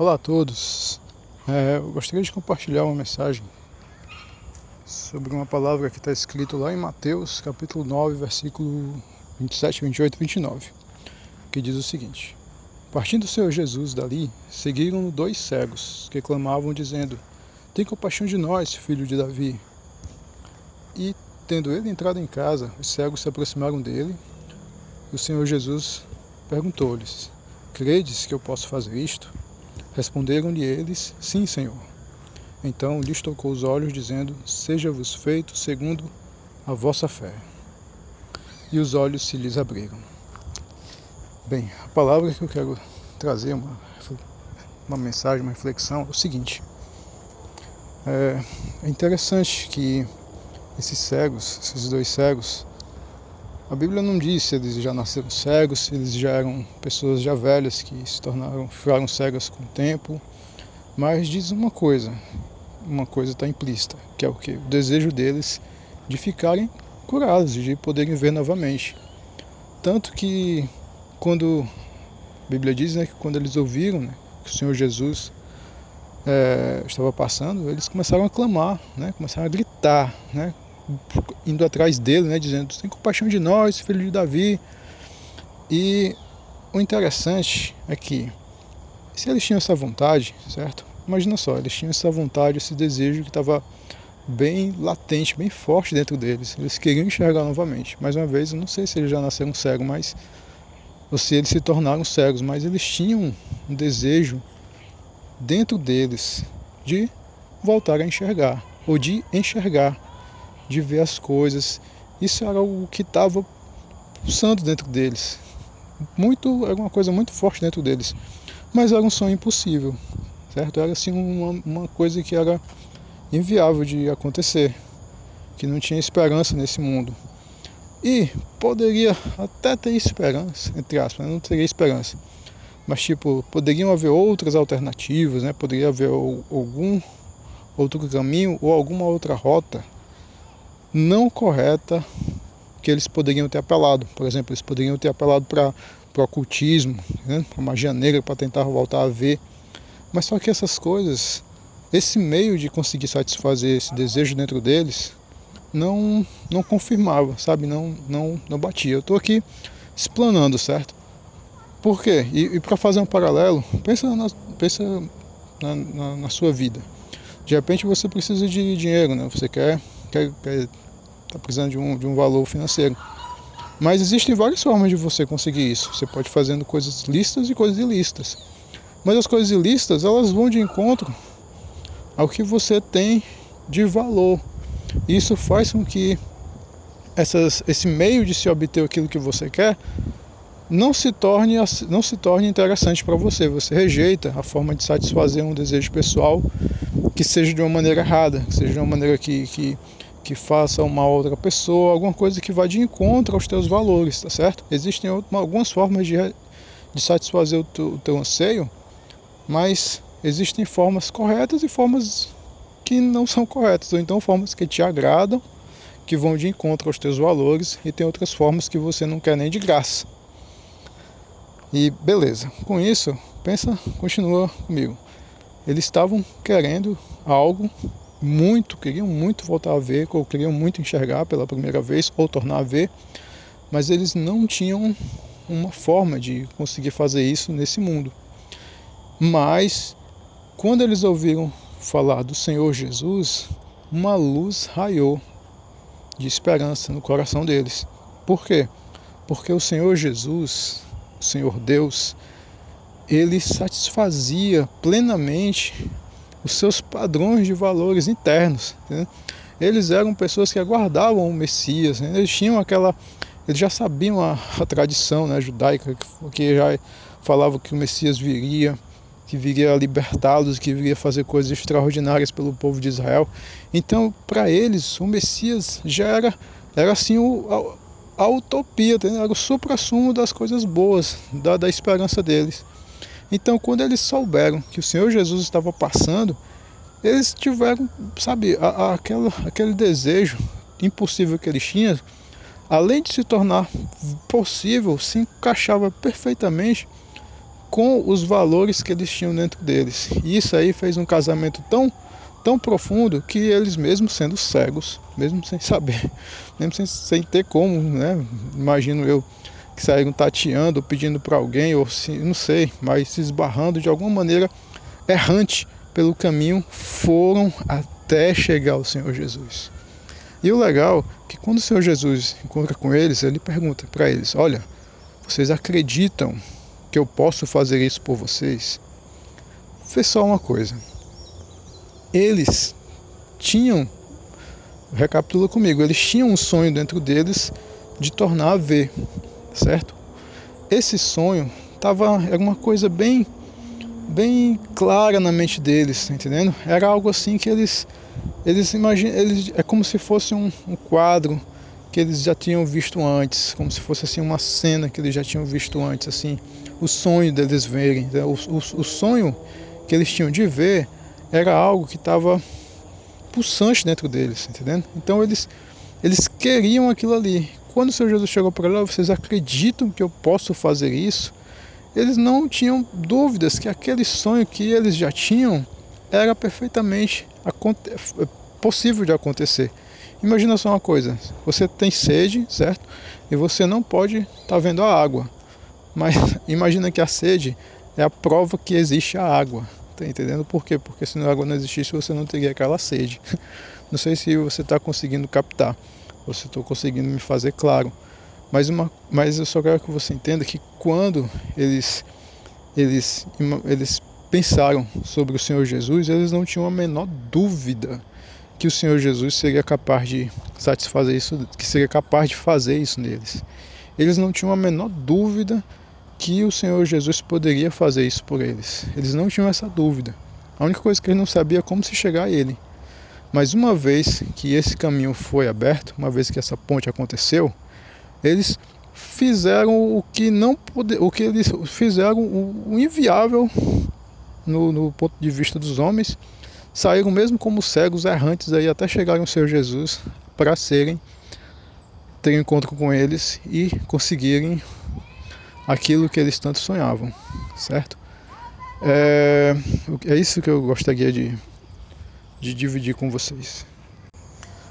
Olá a todos. É, eu gostaria de compartilhar uma mensagem sobre uma palavra que está escrito lá em Mateus, capítulo 9, versículo 27, 28 e 29, que diz o seguinte: Partindo o Senhor Jesus dali, seguiram dois cegos que clamavam, dizendo: Tem compaixão de nós, filho de Davi. E, tendo ele entrado em casa, os cegos se aproximaram dele, e o Senhor Jesus perguntou-lhes: Credes que eu posso fazer isto? Responderam-lhe eles: Sim, Senhor. Então lhes tocou os olhos, dizendo: Seja-vos feito segundo a vossa fé. E os olhos se lhes abriram. Bem, a palavra que eu quero trazer, uma, uma mensagem, uma reflexão, é o seguinte. É, é interessante que esses cegos, esses dois cegos, a Bíblia não diz se eles já nasceram cegos, se eles já eram pessoas já velhas que se tornaram, ficaram cegas com o tempo, mas diz uma coisa, uma coisa está implícita, que é o que? O desejo deles de ficarem curados, de poderem ver novamente. Tanto que quando a Bíblia diz né, que quando eles ouviram né, que o Senhor Jesus é, estava passando, eles começaram a clamar, né, começaram a gritar, né, indo atrás dele, né, dizendo: tem compaixão de nós, filho de Davi. E o interessante é que, se eles tinham essa vontade, certo? Imagina só, eles tinham essa vontade, esse desejo que estava bem latente, bem forte dentro deles. Eles queriam enxergar novamente. Mais uma vez, eu não sei se eles já nasceram cegos, mas ou se eles se tornaram cegos, mas eles tinham um desejo dentro deles de voltar a enxergar ou de enxergar de ver as coisas. Isso era o que estava pulsando dentro deles. Muito, era uma coisa muito forte dentro deles. Mas era um sonho impossível, certo? Era assim uma, uma coisa que era inviável de acontecer, que não tinha esperança nesse mundo. E poderia até ter esperança, entre aspas, não teria esperança. Mas tipo, poderiam haver outras alternativas, né? Poderia haver algum outro caminho ou alguma outra rota não correta que eles poderiam ter apelado. Por exemplo, eles poderiam ter apelado para o ocultismo, né, para magia negra, para tentar voltar a ver. Mas só que essas coisas, esse meio de conseguir satisfazer esse desejo dentro deles, não não confirmava, sabe? Não não não batia. Eu estou aqui explanando, certo? Por quê? E, e para fazer um paralelo, pensa na, pensa na, na, na sua vida. De repente você precisa de dinheiro, né? Você quer quer, quer tá precisando de um, de um valor financeiro. Mas existem várias formas de você conseguir isso. Você pode fazendo coisas listas e coisas ilícitas. Mas as coisas ilícitas, elas vão de encontro ao que você tem de valor. Isso faz com que essas, esse meio de se obter aquilo que você quer não se torne, não se torne interessante para você. Você rejeita a forma de satisfazer um desejo pessoal que seja de uma maneira errada, que seja de uma maneira que, que, que faça uma outra pessoa, alguma coisa que vá de encontro aos teus valores, tá certo? Existem algumas formas de, de satisfazer o teu, o teu anseio, mas existem formas corretas e formas que não são corretas, ou então formas que te agradam, que vão de encontro aos teus valores, e tem outras formas que você não quer nem de graça. E beleza, com isso, pensa, continua comigo. Eles estavam querendo algo muito, queriam muito voltar a ver, ou queriam muito enxergar pela primeira vez, ou tornar a ver, mas eles não tinham uma forma de conseguir fazer isso nesse mundo. Mas, quando eles ouviram falar do Senhor Jesus, uma luz raiou de esperança no coração deles. Por quê? Porque o Senhor Jesus o Senhor Deus, ele satisfazia plenamente os seus padrões de valores internos. Né? Eles eram pessoas que aguardavam o Messias, né? eles tinham aquela, eles já sabiam a, a tradição né, judaica que já falava que o Messias viria, que viria libertá-los, que viria fazer coisas extraordinárias pelo povo de Israel. Então, para eles, o Messias já era, era assim o, a utopia, era o supra-sumo das coisas boas, da, da esperança deles. Então, quando eles souberam que o Senhor Jesus estava passando, eles tiveram, sabe, a, a, aquela, aquele desejo impossível que eles tinham, além de se tornar possível, se encaixava perfeitamente com os valores que eles tinham dentro deles. E isso aí fez um casamento tão tão profundo que eles mesmo sendo cegos, mesmo sem saber, mesmo sem, sem ter como, né? Imagino eu que saíram tateando, pedindo para alguém, ou se, não sei, mas se esbarrando de alguma maneira errante pelo caminho, foram até chegar ao Senhor Jesus. E o legal é que quando o Senhor Jesus encontra com eles, ele pergunta para eles: Olha, vocês acreditam que eu posso fazer isso por vocês? Fez só uma coisa. Eles tinham, recapitula comigo, eles tinham um sonho dentro deles de tornar a ver, certo? Esse sonho tava, era uma coisa bem, bem clara na mente deles, tá entendendo? Era algo assim que eles, eles imaginam, eles, é como se fosse um, um quadro que eles já tinham visto antes, como se fosse assim uma cena que eles já tinham visto antes, assim, o sonho deles verem, né? o, o, o sonho que eles tinham de ver era algo que estava pulsante dentro deles, entendendo? Então eles eles queriam aquilo ali. Quando o Senhor Jesus chegou para lá, vocês acreditam que eu posso fazer isso? Eles não tinham dúvidas que aquele sonho que eles já tinham era perfeitamente possível de acontecer. Imagina só uma coisa: você tem sede, certo? E você não pode estar tá vendo a água. Mas imagina que a sede é a prova que existe a água. Tá entendendo por quê? Porque se a água não existisse, você não teria aquela sede. Não sei se você está conseguindo captar, ou se estou conseguindo me fazer claro. Mas, uma, mas eu só quero que você entenda que quando eles, eles, eles pensaram sobre o Senhor Jesus, eles não tinham a menor dúvida que o Senhor Jesus seria capaz de satisfazer isso, que seria capaz de fazer isso neles. Eles não tinham a menor dúvida que o Senhor Jesus poderia fazer isso por eles. Eles não tinham essa dúvida. A única coisa que eles não sabiam é como se chegar a ele. Mas uma vez que esse caminho foi aberto, uma vez que essa ponte aconteceu, eles fizeram o que não pode, o que eles fizeram o inviável no, no ponto de vista dos homens saíram mesmo como cegos errantes aí até chegarem ao Senhor Jesus para serem ter um encontro com eles e conseguirem aquilo que eles tanto sonhavam, certo? É, é isso que eu gostaria de, de dividir com vocês.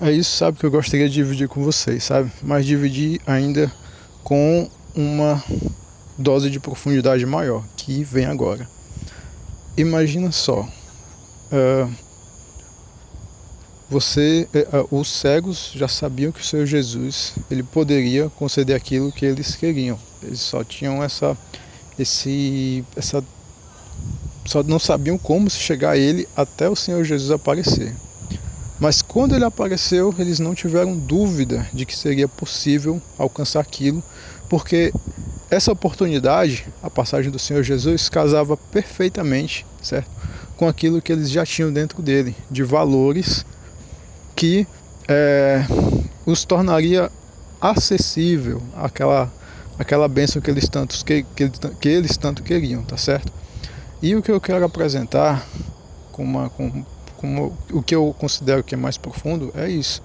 É isso, sabe, que eu gostaria de dividir com vocês, sabe? Mas dividir ainda com uma dose de profundidade maior que vem agora. Imagina só, uh, você, uh, os cegos já sabiam que o Senhor Jesus ele poderia conceder aquilo que eles queriam. Eles só tinham essa, esse, essa, só não sabiam como chegar a Ele até o Senhor Jesus aparecer. Mas quando ele apareceu, eles não tiveram dúvida de que seria possível alcançar aquilo, porque essa oportunidade, a passagem do Senhor Jesus, casava perfeitamente, certo? com aquilo que eles já tinham dentro dele, de valores que é, os tornaria acessível àquela, àquela bênção que eles, tantos, que, que, que eles tanto queriam, tá certo? E o que eu quero apresentar com, uma, com, com o que eu considero que é mais profundo é isso.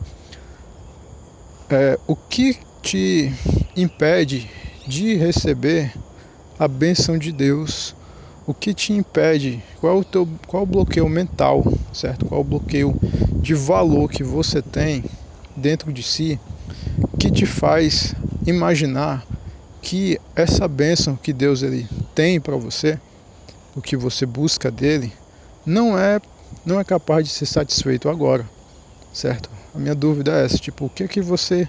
É, o que te impede de receber a bênção de Deus o que te impede, qual é o teu, qual o bloqueio mental, certo? Qual o bloqueio de valor que você tem dentro de si que te faz imaginar que essa bênção que Deus ele tem para você, o que você busca dele, não é não é capaz de ser satisfeito agora, certo? A minha dúvida é essa, tipo, o que é que você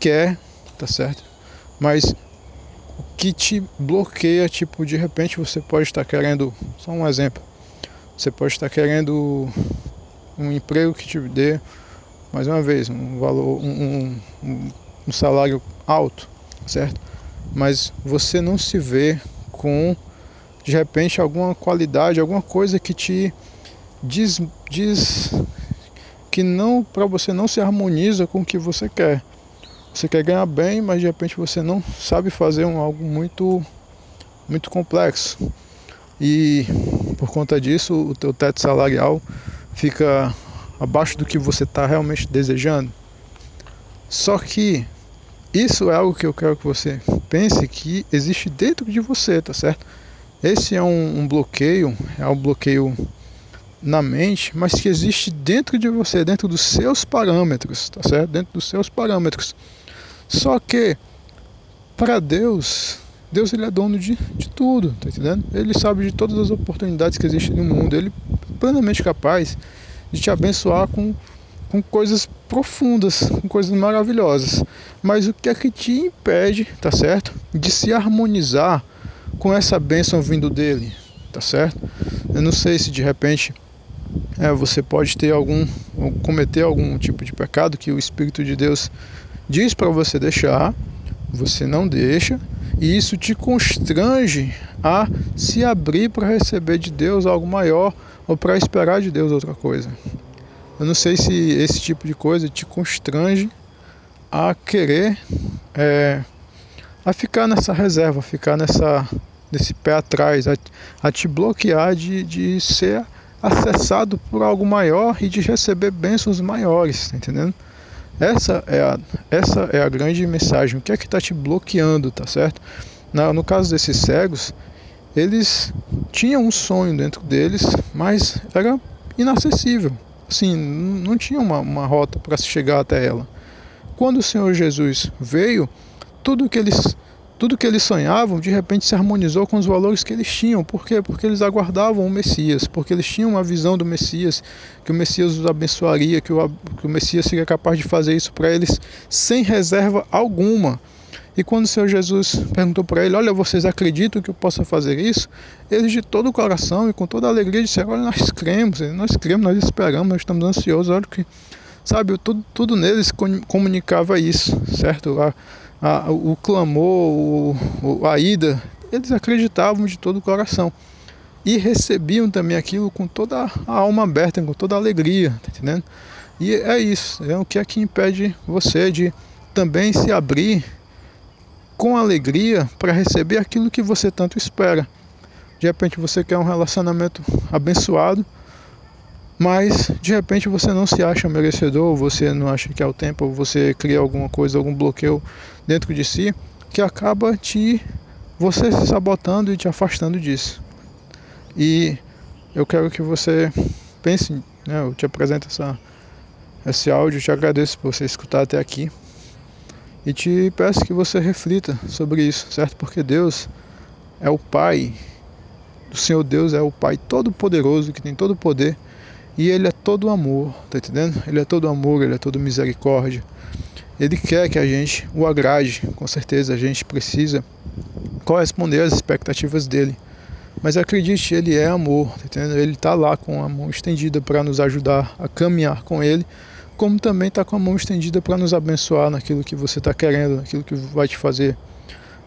quer, tá certo? Mas que te bloqueia, tipo, de repente você pode estar querendo, só um exemplo, você pode estar querendo um emprego que te dê, mais uma vez, um valor, um, um, um salário alto, certo? Mas você não se vê com, de repente, alguma qualidade, alguma coisa que te diz, diz que não, para você não se harmoniza com o que você quer. Você quer ganhar bem, mas de repente você não sabe fazer um, algo muito, muito complexo. E por conta disso, o teu teto salarial fica abaixo do que você está realmente desejando. Só que isso é algo que eu quero que você pense que existe dentro de você, tá certo? esse é um, um bloqueio, é um bloqueio na mente, mas que existe dentro de você, dentro dos seus parâmetros, tá certo? Dentro dos seus parâmetros. Só que para Deus, Deus ele é dono de, de tudo, tá entendendo? Ele sabe de todas as oportunidades que existem no mundo. Ele é plenamente capaz de te abençoar com, com coisas profundas, com coisas maravilhosas. Mas o que é que te impede, tá certo? De se harmonizar com essa bênção vindo dele, tá certo? Eu não sei se de repente é, você pode ter algum cometer algum tipo de pecado que o Espírito de Deus diz para você deixar, você não deixa, e isso te constrange a se abrir para receber de Deus algo maior ou para esperar de Deus outra coisa. Eu não sei se esse tipo de coisa te constrange a querer é, a ficar nessa reserva, a ficar nessa nesse pé atrás, a, a te bloquear de, de ser acessado por algo maior e de receber bênçãos maiores, tá entendendo? Essa é a, essa é a grande mensagem. O que é que está te bloqueando, tá certo? Na, no caso desses cegos, eles tinham um sonho dentro deles, mas era inacessível. Assim, não tinha uma, uma rota para se chegar até ela. Quando o Senhor Jesus veio, tudo que eles tudo que eles sonhavam de repente se harmonizou com os valores que eles tinham. Por quê? Porque eles aguardavam o Messias, porque eles tinham uma visão do Messias, que o Messias os abençoaria, que o, que o Messias seria capaz de fazer isso para eles sem reserva alguma. E quando o Senhor Jesus perguntou para ele: Olha, vocês acreditam que eu possa fazer isso? Eles, de todo o coração e com toda a alegria, disseram: Olha, nós cremos, nós cremos, nós esperamos, nós estamos ansiosos. Olha que, sabe, tudo, tudo neles comunicava isso, certo? A, a, o clamor, o, a ida, eles acreditavam de todo o coração e recebiam também aquilo com toda a alma aberta, com toda a alegria, tá entendendo? E é isso, é o que é que impede você de também se abrir com alegria para receber aquilo que você tanto espera. De repente você quer um relacionamento abençoado, mas de repente você não se acha merecedor, você não acha que é o tempo, você cria alguma coisa, algum bloqueio dentro de si que acaba te você se sabotando e te afastando disso. E eu quero que você pense, né, eu te apresento essa, esse áudio, te agradeço por você escutar até aqui e te peço que você reflita sobre isso, certo? Porque Deus é o Pai, o Senhor Deus é o Pai todo-poderoso que tem todo o poder e ele é todo amor, tá entendendo? Ele é todo amor, ele é todo misericórdia. Ele quer que a gente o agrade, com certeza a gente precisa corresponder às expectativas dele. Mas acredite, ele é amor, tá entendendo? Ele está lá com a mão estendida para nos ajudar a caminhar com ele, como também está com a mão estendida para nos abençoar naquilo que você está querendo, naquilo que vai te fazer,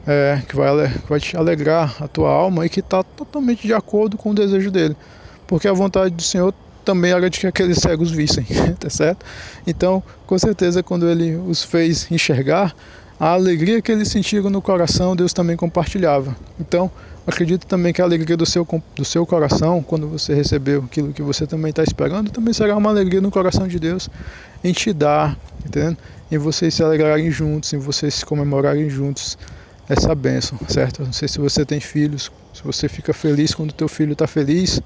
é, que, vai, que vai te alegrar a tua alma e que está totalmente de acordo com o desejo dele. Porque a vontade do Senhor também era de que aqueles cegos vissem, tá certo? Então, com certeza, quando ele os fez enxergar, a alegria que eles sentiram no coração, Deus também compartilhava. Então, acredito também que a alegria do seu, do seu coração, quando você recebeu aquilo que você também está esperando, também será uma alegria no coração de Deus em te dar, entendendo? Em vocês se alegrarem juntos, em vocês se comemorarem juntos essa bênção, certo? Não sei se você tem filhos, se você fica feliz quando teu filho está feliz,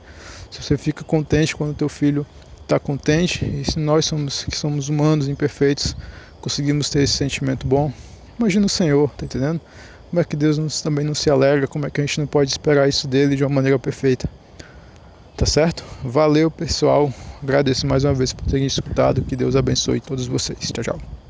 se você fica contente quando teu filho está contente, e se nós somos que somos humanos imperfeitos, conseguimos ter esse sentimento bom, imagina o Senhor, tá entendendo? Como é que Deus nos, também não se alegra, como é que a gente não pode esperar isso dele de uma maneira perfeita? Tá certo? Valeu, pessoal. Agradeço mais uma vez por terem escutado. Que Deus abençoe todos vocês. Tchau, tchau.